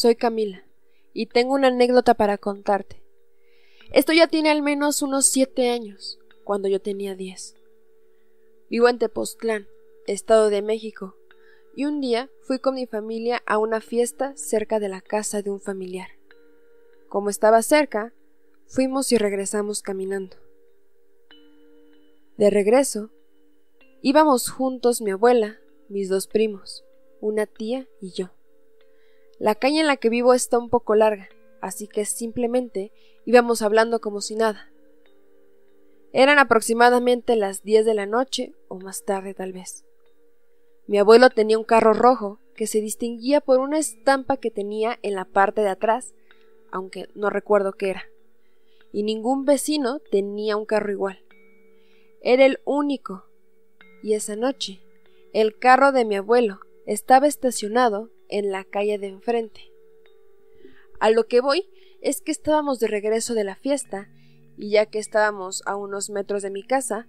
soy Camila y tengo una anécdota para contarte. Esto ya tiene al menos unos siete años, cuando yo tenía diez. Vivo en Tepoztlán, Estado de México, y un día fui con mi familia a una fiesta cerca de la casa de un familiar. Como estaba cerca, fuimos y regresamos caminando. De regreso, íbamos juntos mi abuela, mis dos primos, una tía y yo. La calle en la que vivo está un poco larga, así que simplemente íbamos hablando como si nada. Eran aproximadamente las diez de la noche o más tarde tal vez. Mi abuelo tenía un carro rojo que se distinguía por una estampa que tenía en la parte de atrás, aunque no recuerdo qué era. Y ningún vecino tenía un carro igual. Era el único. Y esa noche, el carro de mi abuelo estaba estacionado en la calle de enfrente. A lo que voy es que estábamos de regreso de la fiesta y ya que estábamos a unos metros de mi casa,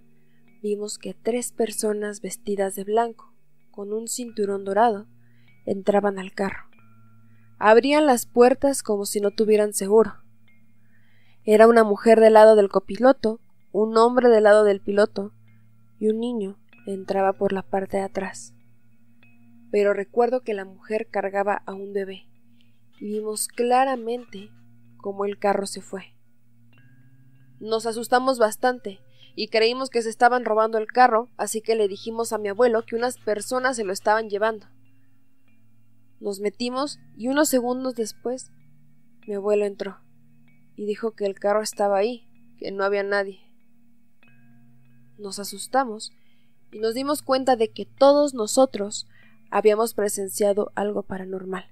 vimos que tres personas vestidas de blanco, con un cinturón dorado, entraban al carro. Abrían las puertas como si no tuvieran seguro. Era una mujer del lado del copiloto, un hombre del lado del piloto y un niño entraba por la parte de atrás pero recuerdo que la mujer cargaba a un bebé y vimos claramente cómo el carro se fue. Nos asustamos bastante y creímos que se estaban robando el carro, así que le dijimos a mi abuelo que unas personas se lo estaban llevando. Nos metimos y unos segundos después mi abuelo entró y dijo que el carro estaba ahí, que no había nadie. Nos asustamos y nos dimos cuenta de que todos nosotros habíamos presenciado algo paranormal.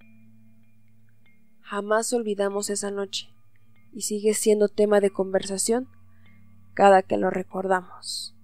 Jamás olvidamos esa noche y sigue siendo tema de conversación cada que lo recordamos.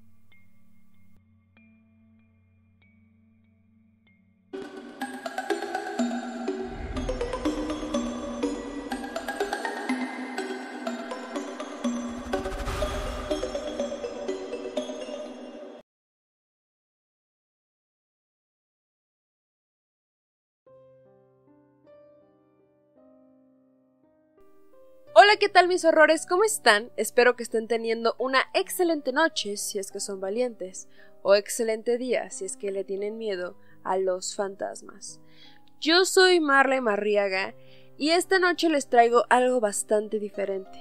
Hola, ¿qué tal mis horrores? ¿Cómo están? Espero que estén teniendo una excelente noche si es que son valientes, o excelente día si es que le tienen miedo a los fantasmas. Yo soy Marley Marriaga y esta noche les traigo algo bastante diferente.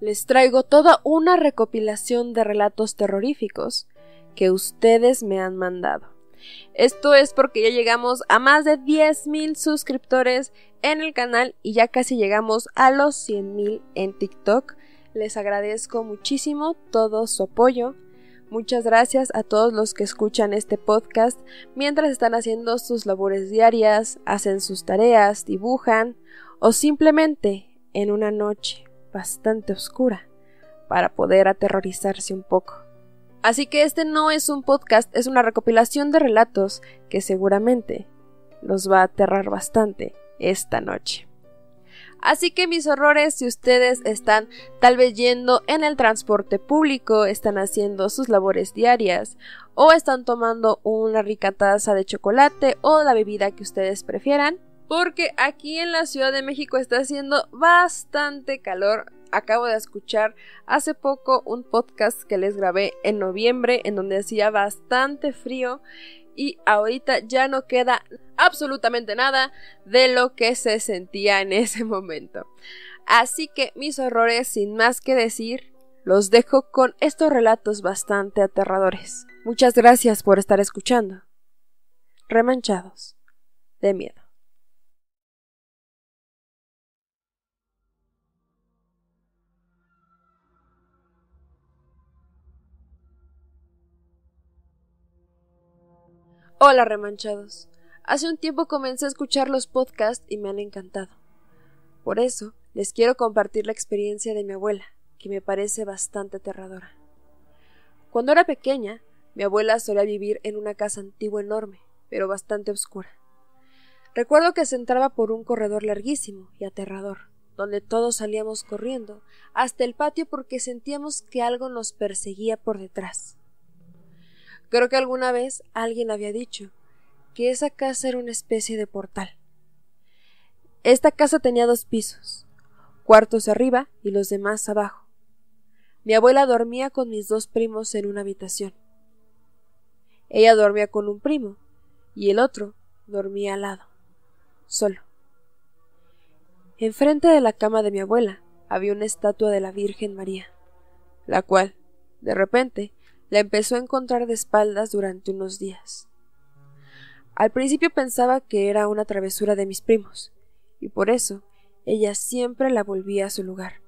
Les traigo toda una recopilación de relatos terroríficos que ustedes me han mandado. Esto es porque ya llegamos a más de 10.000 suscriptores en el canal y ya casi llegamos a los 100.000 en TikTok. Les agradezco muchísimo todo su apoyo. Muchas gracias a todos los que escuchan este podcast mientras están haciendo sus labores diarias, hacen sus tareas, dibujan o simplemente en una noche bastante oscura para poder aterrorizarse un poco. Así que este no es un podcast, es una recopilación de relatos que seguramente los va a aterrar bastante esta noche. Así que mis horrores, si ustedes están tal vez yendo en el transporte público, están haciendo sus labores diarias, o están tomando una rica taza de chocolate o la bebida que ustedes prefieran, porque aquí en la Ciudad de México está haciendo bastante calor, acabo de escuchar hace poco un podcast que les grabé en noviembre en donde hacía bastante frío y ahorita ya no queda absolutamente nada de lo que se sentía en ese momento. Así que mis horrores, sin más que decir, los dejo con estos relatos bastante aterradores. Muchas gracias por estar escuchando. Remanchados de miedo. Hola remanchados. Hace un tiempo comencé a escuchar los podcasts y me han encantado. Por eso les quiero compartir la experiencia de mi abuela, que me parece bastante aterradora. Cuando era pequeña, mi abuela solía vivir en una casa antigua enorme, pero bastante oscura. Recuerdo que se entraba por un corredor larguísimo y aterrador, donde todos salíamos corriendo hasta el patio porque sentíamos que algo nos perseguía por detrás. Creo que alguna vez alguien había dicho que esa casa era una especie de portal. Esta casa tenía dos pisos, cuartos arriba y los demás abajo. Mi abuela dormía con mis dos primos en una habitación. Ella dormía con un primo y el otro dormía al lado, solo. Enfrente de la cama de mi abuela había una estatua de la Virgen María, la cual, de repente, la empezó a encontrar de espaldas durante unos días. Al principio pensaba que era una travesura de mis primos, y por eso ella siempre la volvía a su lugar.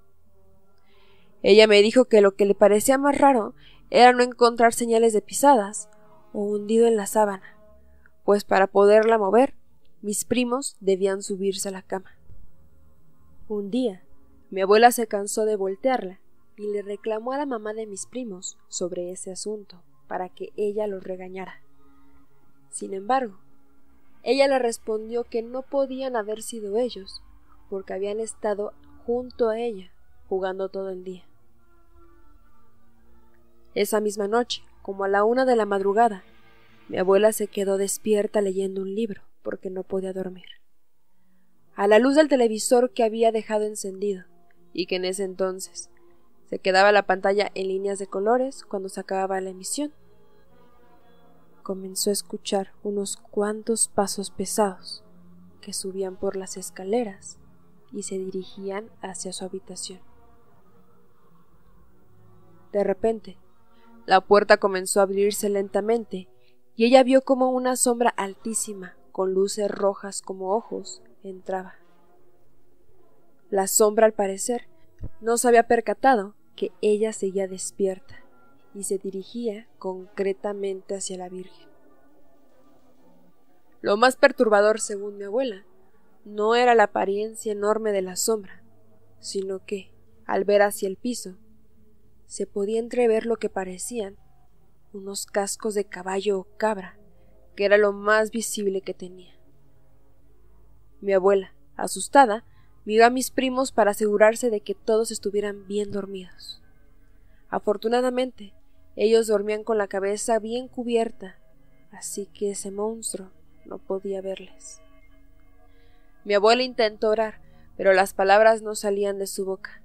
Ella me dijo que lo que le parecía más raro era no encontrar señales de pisadas o hundido en la sábana, pues para poderla mover, mis primos debían subirse a la cama. Un día, mi abuela se cansó de voltearla y le reclamó a la mamá de mis primos sobre ese asunto para que ella los regañara. Sin embargo, ella le respondió que no podían haber sido ellos, porque habían estado junto a ella jugando todo el día. Esa misma noche, como a la una de la madrugada, mi abuela se quedó despierta leyendo un libro porque no podía dormir. A la luz del televisor que había dejado encendido y que en ese entonces se quedaba la pantalla en líneas de colores cuando se acababa la emisión. Comenzó a escuchar unos cuantos pasos pesados que subían por las escaleras y se dirigían hacia su habitación. De repente, la puerta comenzó a abrirse lentamente y ella vio como una sombra altísima, con luces rojas como ojos, entraba. La sombra, al parecer, no se había percatado que ella seguía despierta y se dirigía concretamente hacia la Virgen. Lo más perturbador, según mi abuela, no era la apariencia enorme de la sombra, sino que, al ver hacia el piso, se podía entrever lo que parecían unos cascos de caballo o cabra, que era lo más visible que tenía. Mi abuela, asustada, miró a mis primos para asegurarse de que todos estuvieran bien dormidos. Afortunadamente, ellos dormían con la cabeza bien cubierta, así que ese monstruo no podía verles. Mi abuela intentó orar, pero las palabras no salían de su boca.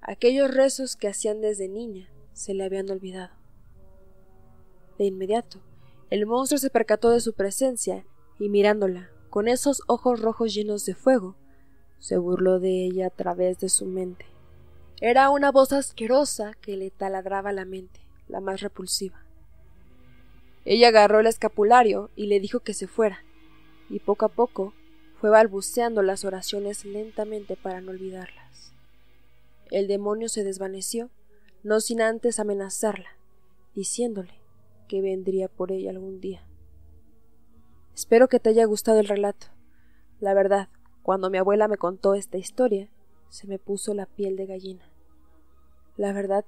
Aquellos rezos que hacían desde niña se le habían olvidado. De inmediato, el monstruo se percató de su presencia y mirándola, con esos ojos rojos llenos de fuego, se burló de ella a través de su mente. Era una voz asquerosa que le taladraba la mente, la más repulsiva. Ella agarró el escapulario y le dijo que se fuera, y poco a poco fue balbuceando las oraciones lentamente para no olvidarlas. El demonio se desvaneció, no sin antes amenazarla, diciéndole que vendría por ella algún día. Espero que te haya gustado el relato. La verdad, cuando mi abuela me contó esta historia, se me puso la piel de gallina. La verdad,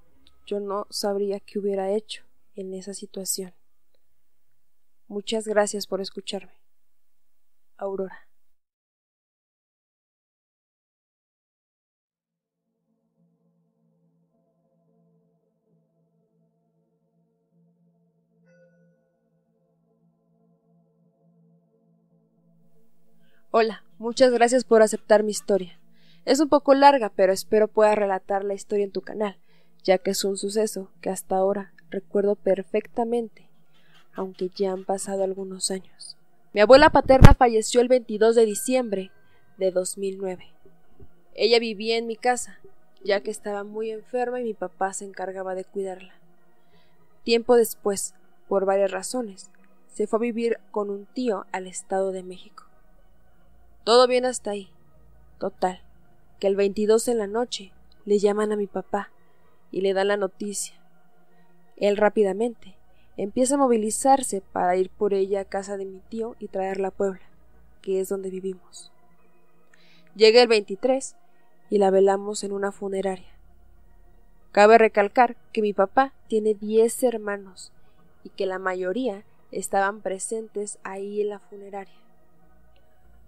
yo no sabría qué hubiera hecho en esa situación. Muchas gracias por escucharme. Aurora. Hola, muchas gracias por aceptar mi historia. Es un poco larga, pero espero pueda relatar la historia en tu canal, ya que es un suceso que hasta ahora recuerdo perfectamente, aunque ya han pasado algunos años. Mi abuela paterna falleció el 22 de diciembre de 2009. Ella vivía en mi casa, ya que estaba muy enferma y mi papá se encargaba de cuidarla. Tiempo después, por varias razones, se fue a vivir con un tío al Estado de México. Todo bien hasta ahí. Total, que el 22 en la noche le llaman a mi papá y le dan la noticia. Él rápidamente empieza a movilizarse para ir por ella a casa de mi tío y traerla a Puebla, que es donde vivimos. Llega el 23 y la velamos en una funeraria. Cabe recalcar que mi papá tiene 10 hermanos y que la mayoría estaban presentes ahí en la funeraria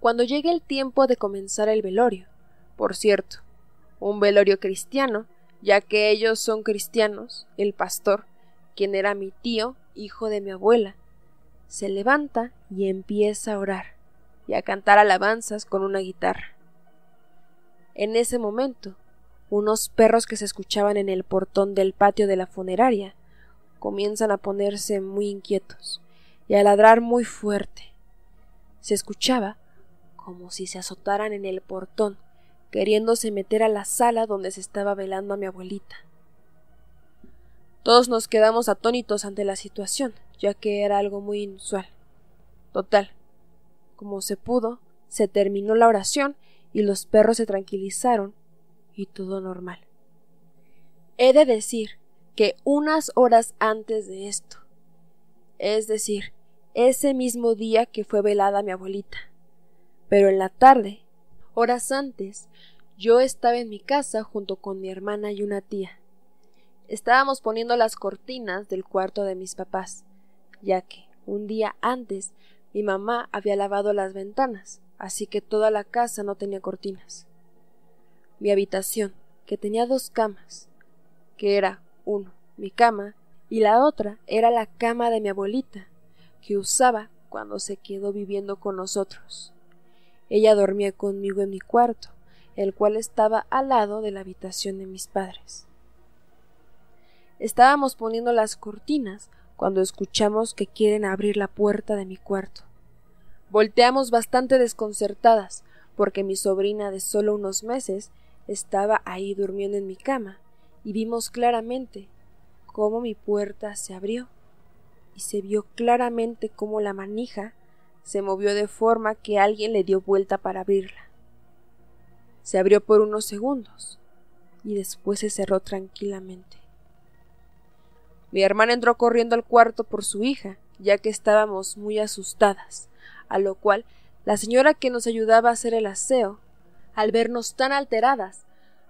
cuando llegue el tiempo de comenzar el velorio. Por cierto, un velorio cristiano, ya que ellos son cristianos, el pastor, quien era mi tío, hijo de mi abuela, se levanta y empieza a orar y a cantar alabanzas con una guitarra. En ese momento, unos perros que se escuchaban en el portón del patio de la funeraria comienzan a ponerse muy inquietos y a ladrar muy fuerte. Se escuchaba como si se azotaran en el portón, queriéndose meter a la sala donde se estaba velando a mi abuelita. Todos nos quedamos atónitos ante la situación, ya que era algo muy inusual. Total. Como se pudo, se terminó la oración y los perros se tranquilizaron y todo normal. He de decir que unas horas antes de esto, es decir, ese mismo día que fue velada mi abuelita, pero en la tarde, horas antes, yo estaba en mi casa junto con mi hermana y una tía. Estábamos poniendo las cortinas del cuarto de mis papás, ya que un día antes mi mamá había lavado las ventanas, así que toda la casa no tenía cortinas. Mi habitación, que tenía dos camas, que era uno mi cama y la otra era la cama de mi abuelita, que usaba cuando se quedó viviendo con nosotros. Ella dormía conmigo en mi cuarto, el cual estaba al lado de la habitación de mis padres. Estábamos poniendo las cortinas cuando escuchamos que quieren abrir la puerta de mi cuarto. Volteamos bastante desconcertadas, porque mi sobrina de solo unos meses estaba ahí durmiendo en mi cama, y vimos claramente cómo mi puerta se abrió, y se vio claramente cómo la manija se movió de forma que alguien le dio vuelta para abrirla. Se abrió por unos segundos, y después se cerró tranquilamente. Mi hermana entró corriendo al cuarto por su hija, ya que estábamos muy asustadas, a lo cual la señora que nos ayudaba a hacer el aseo, al vernos tan alteradas,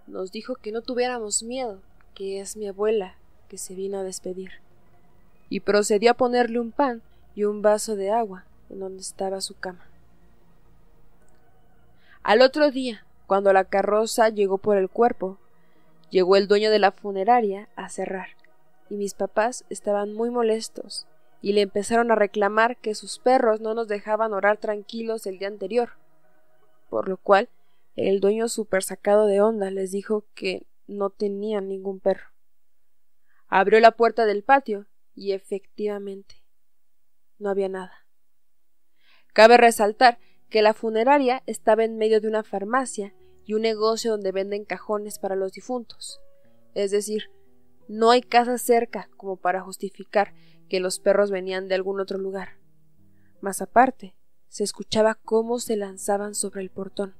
nos dijo que no tuviéramos miedo, que es mi abuela que se vino a despedir, y procedió a ponerle un pan y un vaso de agua en donde estaba su cama. Al otro día, cuando la carroza llegó por el cuerpo, llegó el dueño de la funeraria a cerrar, y mis papás estaban muy molestos y le empezaron a reclamar que sus perros no nos dejaban orar tranquilos el día anterior, por lo cual el dueño super sacado de onda les dijo que no tenían ningún perro. Abrió la puerta del patio y efectivamente no había nada. Cabe resaltar que la funeraria estaba en medio de una farmacia y un negocio donde venden cajones para los difuntos. Es decir, no hay casa cerca como para justificar que los perros venían de algún otro lugar. Más aparte, se escuchaba cómo se lanzaban sobre el portón.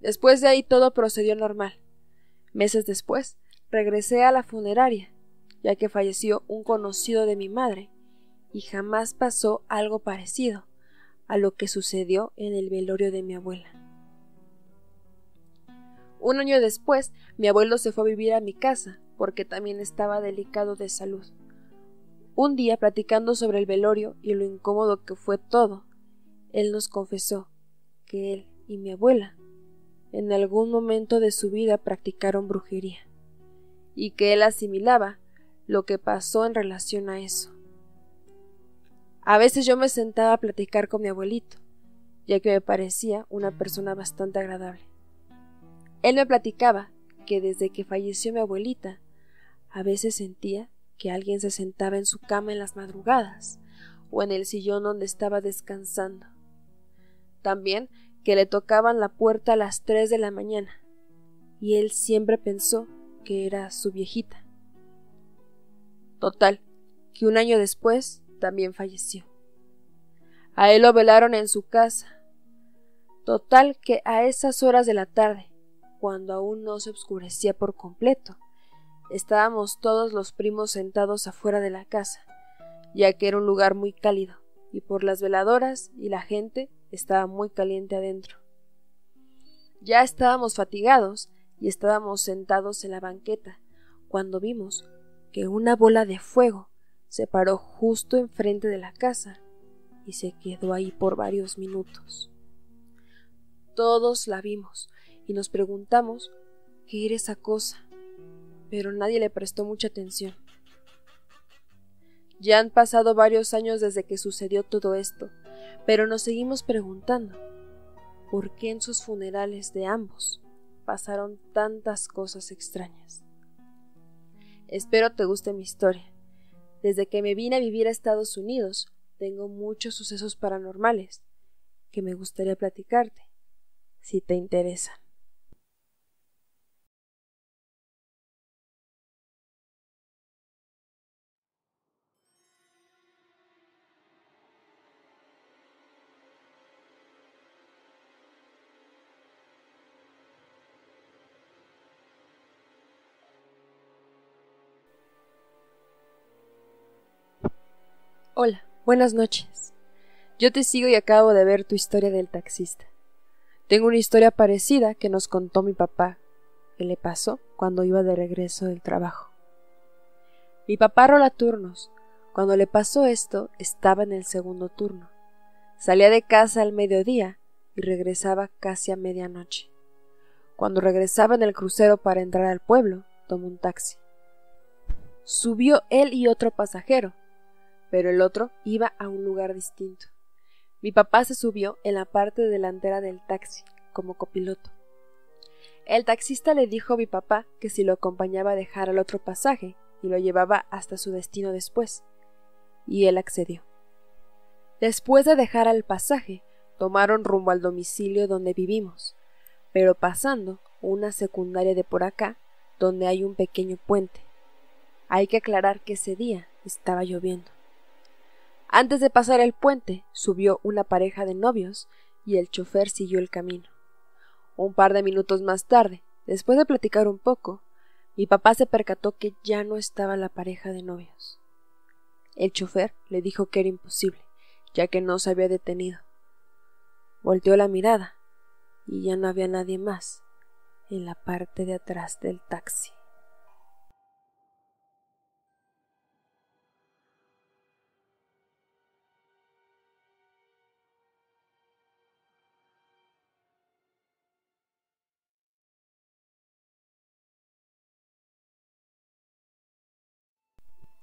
Después de ahí todo procedió normal. Meses después, regresé a la funeraria, ya que falleció un conocido de mi madre, y jamás pasó algo parecido a lo que sucedió en el velorio de mi abuela. Un año después, mi abuelo se fue a vivir a mi casa, porque también estaba delicado de salud. Un día, platicando sobre el velorio y lo incómodo que fue todo, él nos confesó que él y mi abuela en algún momento de su vida practicaron brujería, y que él asimilaba lo que pasó en relación a eso. A veces yo me sentaba a platicar con mi abuelito, ya que me parecía una persona bastante agradable. Él me platicaba que desde que falleció mi abuelita, a veces sentía que alguien se sentaba en su cama en las madrugadas o en el sillón donde estaba descansando. También que le tocaban la puerta a las tres de la mañana, y él siempre pensó que era su viejita. Total, que un año después también falleció. A él lo velaron en su casa. Total que a esas horas de la tarde, cuando aún no se oscurecía por completo. Estábamos todos los primos sentados afuera de la casa, ya que era un lugar muy cálido, y por las veladoras y la gente estaba muy caliente adentro. Ya estábamos fatigados y estábamos sentados en la banqueta, cuando vimos que una bola de fuego se paró justo enfrente de la casa y se quedó ahí por varios minutos. Todos la vimos, y nos preguntamos qué era esa cosa, pero nadie le prestó mucha atención. Ya han pasado varios años desde que sucedió todo esto, pero nos seguimos preguntando por qué en sus funerales de ambos pasaron tantas cosas extrañas. Espero te guste mi historia. Desde que me vine a vivir a Estados Unidos, tengo muchos sucesos paranormales que me gustaría platicarte, si te interesan. Hola, buenas noches. Yo te sigo y acabo de ver tu historia del taxista. Tengo una historia parecida que nos contó mi papá, que le pasó cuando iba de regreso del trabajo. Mi papá rola turnos. Cuando le pasó esto, estaba en el segundo turno. Salía de casa al mediodía y regresaba casi a medianoche. Cuando regresaba en el crucero para entrar al pueblo, tomó un taxi. Subió él y otro pasajero, pero el otro iba a un lugar distinto. Mi papá se subió en la parte delantera del taxi, como copiloto. El taxista le dijo a mi papá que si lo acompañaba a dejar al otro pasaje y lo llevaba hasta su destino después, y él accedió. Después de dejar al pasaje, tomaron rumbo al domicilio donde vivimos, pero pasando una secundaria de por acá, donde hay un pequeño puente. Hay que aclarar que ese día estaba lloviendo. Antes de pasar el puente, subió una pareja de novios y el chofer siguió el camino. Un par de minutos más tarde, después de platicar un poco, mi papá se percató que ya no estaba la pareja de novios. El chofer le dijo que era imposible, ya que no se había detenido. Volteó la mirada y ya no había nadie más en la parte de atrás del taxi.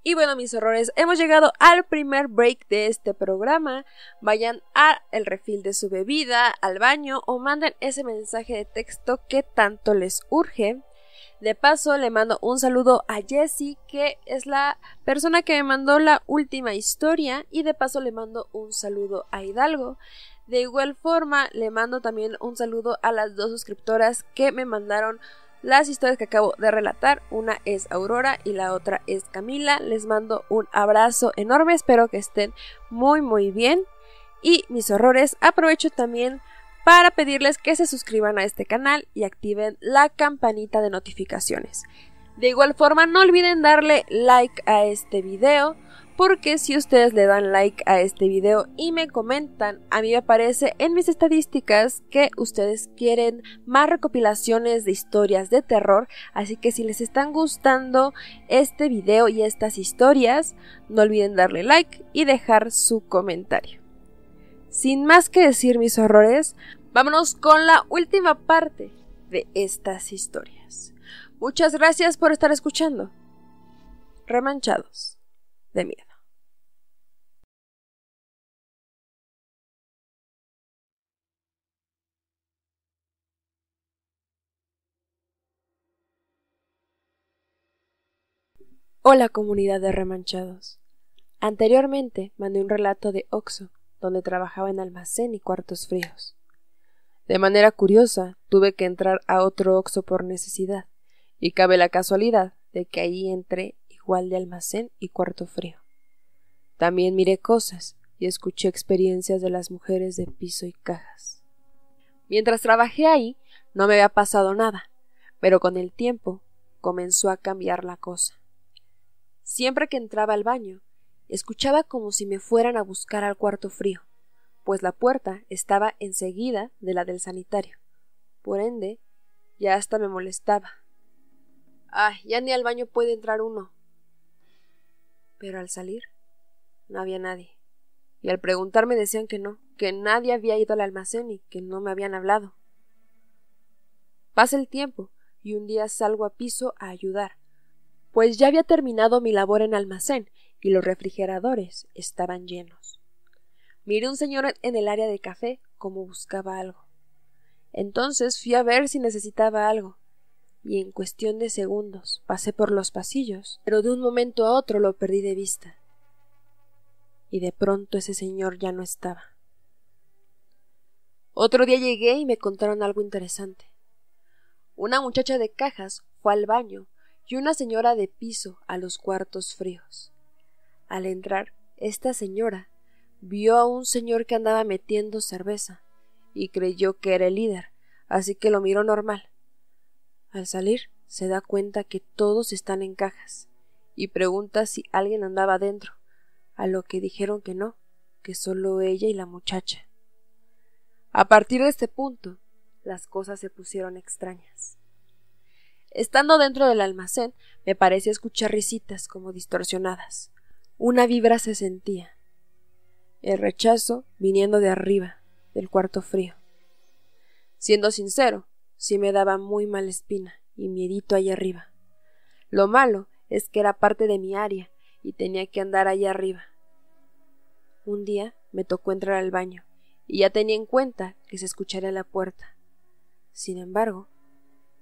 Y bueno, mis horrores, hemos llegado al primer break de este programa. Vayan a el refil de su bebida, al baño o manden ese mensaje de texto que tanto les urge. De paso, le mando un saludo a Jessie, que es la persona que me mandó la última historia. Y de paso, le mando un saludo a Hidalgo. De igual forma, le mando también un saludo a las dos suscriptoras que me mandaron las historias que acabo de relatar. Una es Aurora y la otra es Camila. Les mando un abrazo enorme, espero que estén muy muy bien. Y mis horrores, aprovecho también para pedirles que se suscriban a este canal y activen la campanita de notificaciones. De igual forma, no olviden darle like a este video porque si ustedes le dan like a este video y me comentan, a mí me aparece en mis estadísticas que ustedes quieren más recopilaciones de historias de terror, así que si les están gustando este video y estas historias, no olviden darle like y dejar su comentario. Sin más que decir mis horrores, vámonos con la última parte de estas historias. Muchas gracias por estar escuchando. Remanchados de miedo. Hola comunidad de remanchados. Anteriormente mandé un relato de Oxo, donde trabajaba en almacén y cuartos fríos. De manera curiosa, tuve que entrar a otro Oxo por necesidad, y cabe la casualidad de que ahí entré igual de almacén y cuarto frío. También miré cosas y escuché experiencias de las mujeres de piso y cajas. Mientras trabajé ahí, no me había pasado nada, pero con el tiempo comenzó a cambiar la cosa. Siempre que entraba al baño, escuchaba como si me fueran a buscar al cuarto frío, pues la puerta estaba enseguida de la del sanitario. Por ende, ya hasta me molestaba. Ay, ya ni al baño puede entrar uno. Pero al salir, no había nadie. Y al preguntarme decían que no, que nadie había ido al almacén y que no me habían hablado. Pasa el tiempo y un día salgo a piso a ayudar, pues ya había terminado mi labor en almacén y los refrigeradores estaban llenos. Miré un señor en el área de café como buscaba algo. Entonces fui a ver si necesitaba algo, y en cuestión de segundos pasé por los pasillos, pero de un momento a otro lo perdí de vista. Y de pronto ese señor ya no estaba. Otro día llegué y me contaron algo interesante. Una muchacha de cajas fue al baño y una señora de piso a los cuartos fríos. Al entrar, esta señora vio a un señor que andaba metiendo cerveza y creyó que era el líder, así que lo miró normal. Al salir, se da cuenta que todos están en cajas y pregunta si alguien andaba dentro, a lo que dijeron que no, que solo ella y la muchacha. A partir de este punto, las cosas se pusieron extrañas. Estando dentro del almacén, me parecía escuchar risitas como distorsionadas. Una vibra se sentía. El rechazo viniendo de arriba, del cuarto frío. Siendo sincero, sí me daba muy mala espina y miedito allá arriba. Lo malo es que era parte de mi área y tenía que andar allá arriba. Un día me tocó entrar al baño y ya tenía en cuenta que se escucharía la puerta. Sin embargo,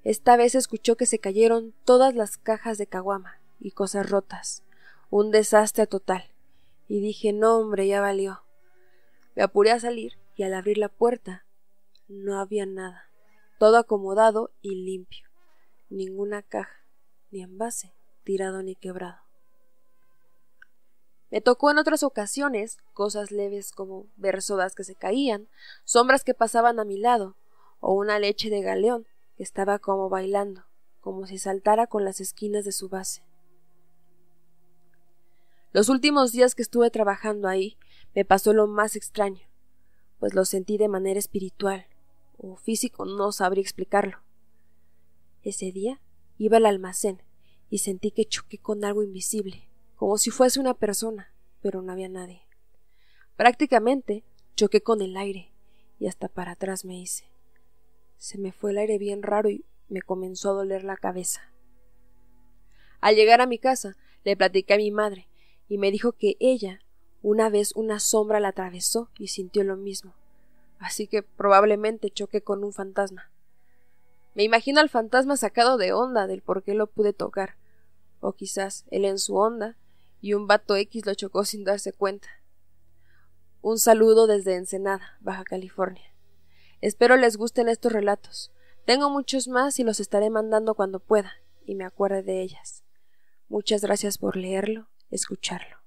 esta vez escuchó que se cayeron todas las cajas de caguama y cosas rotas. Un desastre total. Y dije, no, hombre, ya valió. Me apuré a salir y al abrir la puerta no había nada. Todo acomodado y limpio. Ninguna caja, ni envase, tirado ni quebrado. Me tocó en otras ocasiones cosas leves como ver sodas que se caían, sombras que pasaban a mi lado, o una leche de galeón que estaba como bailando, como si saltara con las esquinas de su base. Los últimos días que estuve trabajando ahí me pasó lo más extraño, pues lo sentí de manera espiritual o físico, no sabría explicarlo. Ese día iba al almacén y sentí que choqué con algo invisible, como si fuese una persona, pero no había nadie. Prácticamente choqué con el aire y hasta para atrás me hice. Se me fue el aire bien raro y me comenzó a doler la cabeza. Al llegar a mi casa, le platiqué a mi madre y me dijo que ella una vez una sombra la atravesó y sintió lo mismo. Así que probablemente choqué con un fantasma. Me imagino al fantasma sacado de onda del por qué lo pude tocar. O quizás él en su onda y un vato X lo chocó sin darse cuenta. Un saludo desde Ensenada, Baja California. Espero les gusten estos relatos. Tengo muchos más y los estaré mandando cuando pueda y me acuerde de ellas. Muchas gracias por leerlo, escucharlo.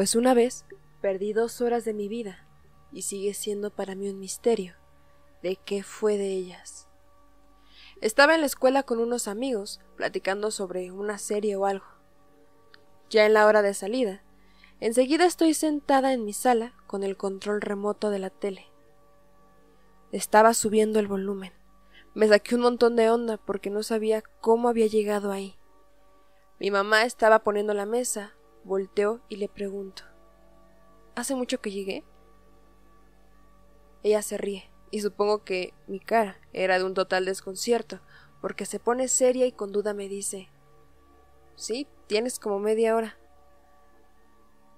Pues una vez perdí dos horas de mi vida y sigue siendo para mí un misterio de qué fue de ellas. Estaba en la escuela con unos amigos platicando sobre una serie o algo. Ya en la hora de salida, enseguida estoy sentada en mi sala con el control remoto de la tele. Estaba subiendo el volumen. Me saqué un montón de onda porque no sabía cómo había llegado ahí. Mi mamá estaba poniendo la mesa Volteo y le pregunto ¿Hace mucho que llegué? Ella se ríe, y supongo que mi cara era de un total desconcierto, porque se pone seria y con duda me dice Sí, tienes como media hora.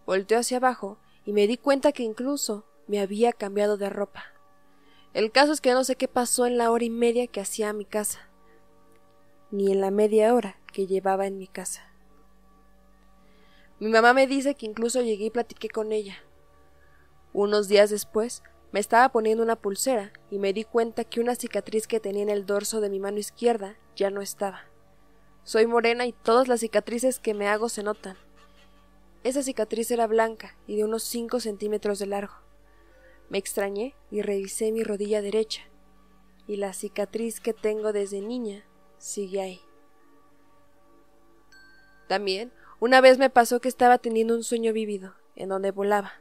Volteo hacia abajo y me di cuenta que incluso me había cambiado de ropa. El caso es que no sé qué pasó en la hora y media que hacía a mi casa, ni en la media hora que llevaba en mi casa. Mi mamá me dice que incluso llegué y platiqué con ella. Unos días después me estaba poniendo una pulsera y me di cuenta que una cicatriz que tenía en el dorso de mi mano izquierda ya no estaba. Soy morena y todas las cicatrices que me hago se notan. Esa cicatriz era blanca y de unos cinco centímetros de largo. Me extrañé y revisé mi rodilla derecha, y la cicatriz que tengo desde niña sigue ahí. También una vez me pasó que estaba teniendo un sueño vívido, en donde volaba.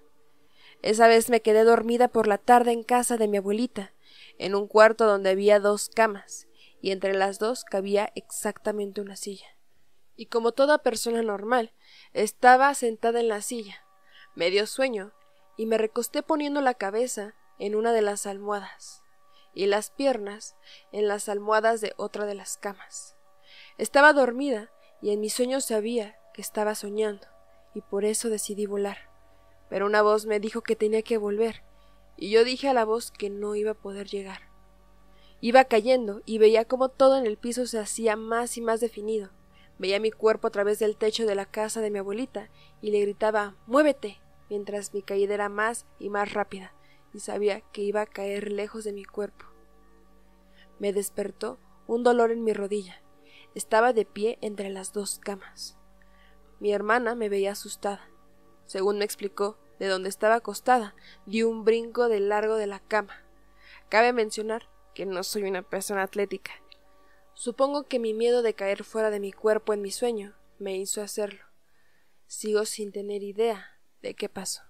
Esa vez me quedé dormida por la tarde en casa de mi abuelita, en un cuarto donde había dos camas, y entre las dos cabía exactamente una silla. Y como toda persona normal, estaba sentada en la silla, medio sueño, y me recosté poniendo la cabeza en una de las almohadas y las piernas en las almohadas de otra de las camas. Estaba dormida y en mis sueños sabía que estaba soñando y por eso decidí volar. Pero una voz me dijo que tenía que volver y yo dije a la voz que no iba a poder llegar. Iba cayendo y veía como todo en el piso se hacía más y más definido. Veía mi cuerpo a través del techo de la casa de mi abuelita y le gritaba Muévete mientras mi caída era más y más rápida y sabía que iba a caer lejos de mi cuerpo. Me despertó un dolor en mi rodilla. Estaba de pie entre las dos camas. Mi hermana me veía asustada. Según me explicó, de donde estaba acostada, di un brinco de largo de la cama. Cabe mencionar que no soy una persona atlética. Supongo que mi miedo de caer fuera de mi cuerpo en mi sueño me hizo hacerlo. Sigo sin tener idea de qué pasó.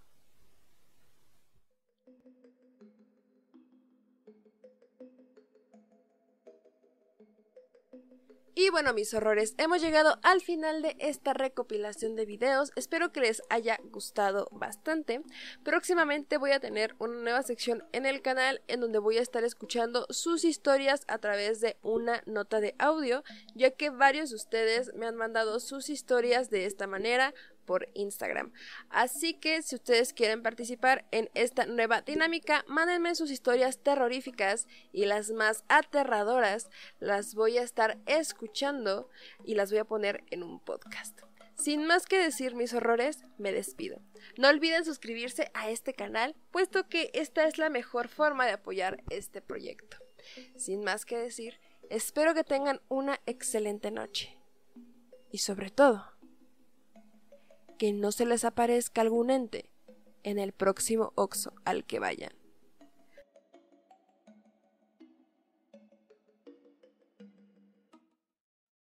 Y bueno, mis horrores, hemos llegado al final de esta recopilación de videos. Espero que les haya gustado bastante. Próximamente voy a tener una nueva sección en el canal en donde voy a estar escuchando sus historias a través de una nota de audio, ya que varios de ustedes me han mandado sus historias de esta manera por Instagram. Así que si ustedes quieren participar en esta nueva dinámica, mándenme sus historias terroríficas y las más aterradoras las voy a estar escuchando y las voy a poner en un podcast. Sin más que decir mis horrores, me despido. No olviden suscribirse a este canal, puesto que esta es la mejor forma de apoyar este proyecto. Sin más que decir, espero que tengan una excelente noche. Y sobre todo, que no se les aparezca algún ente en el próximo Oxo al que vayan.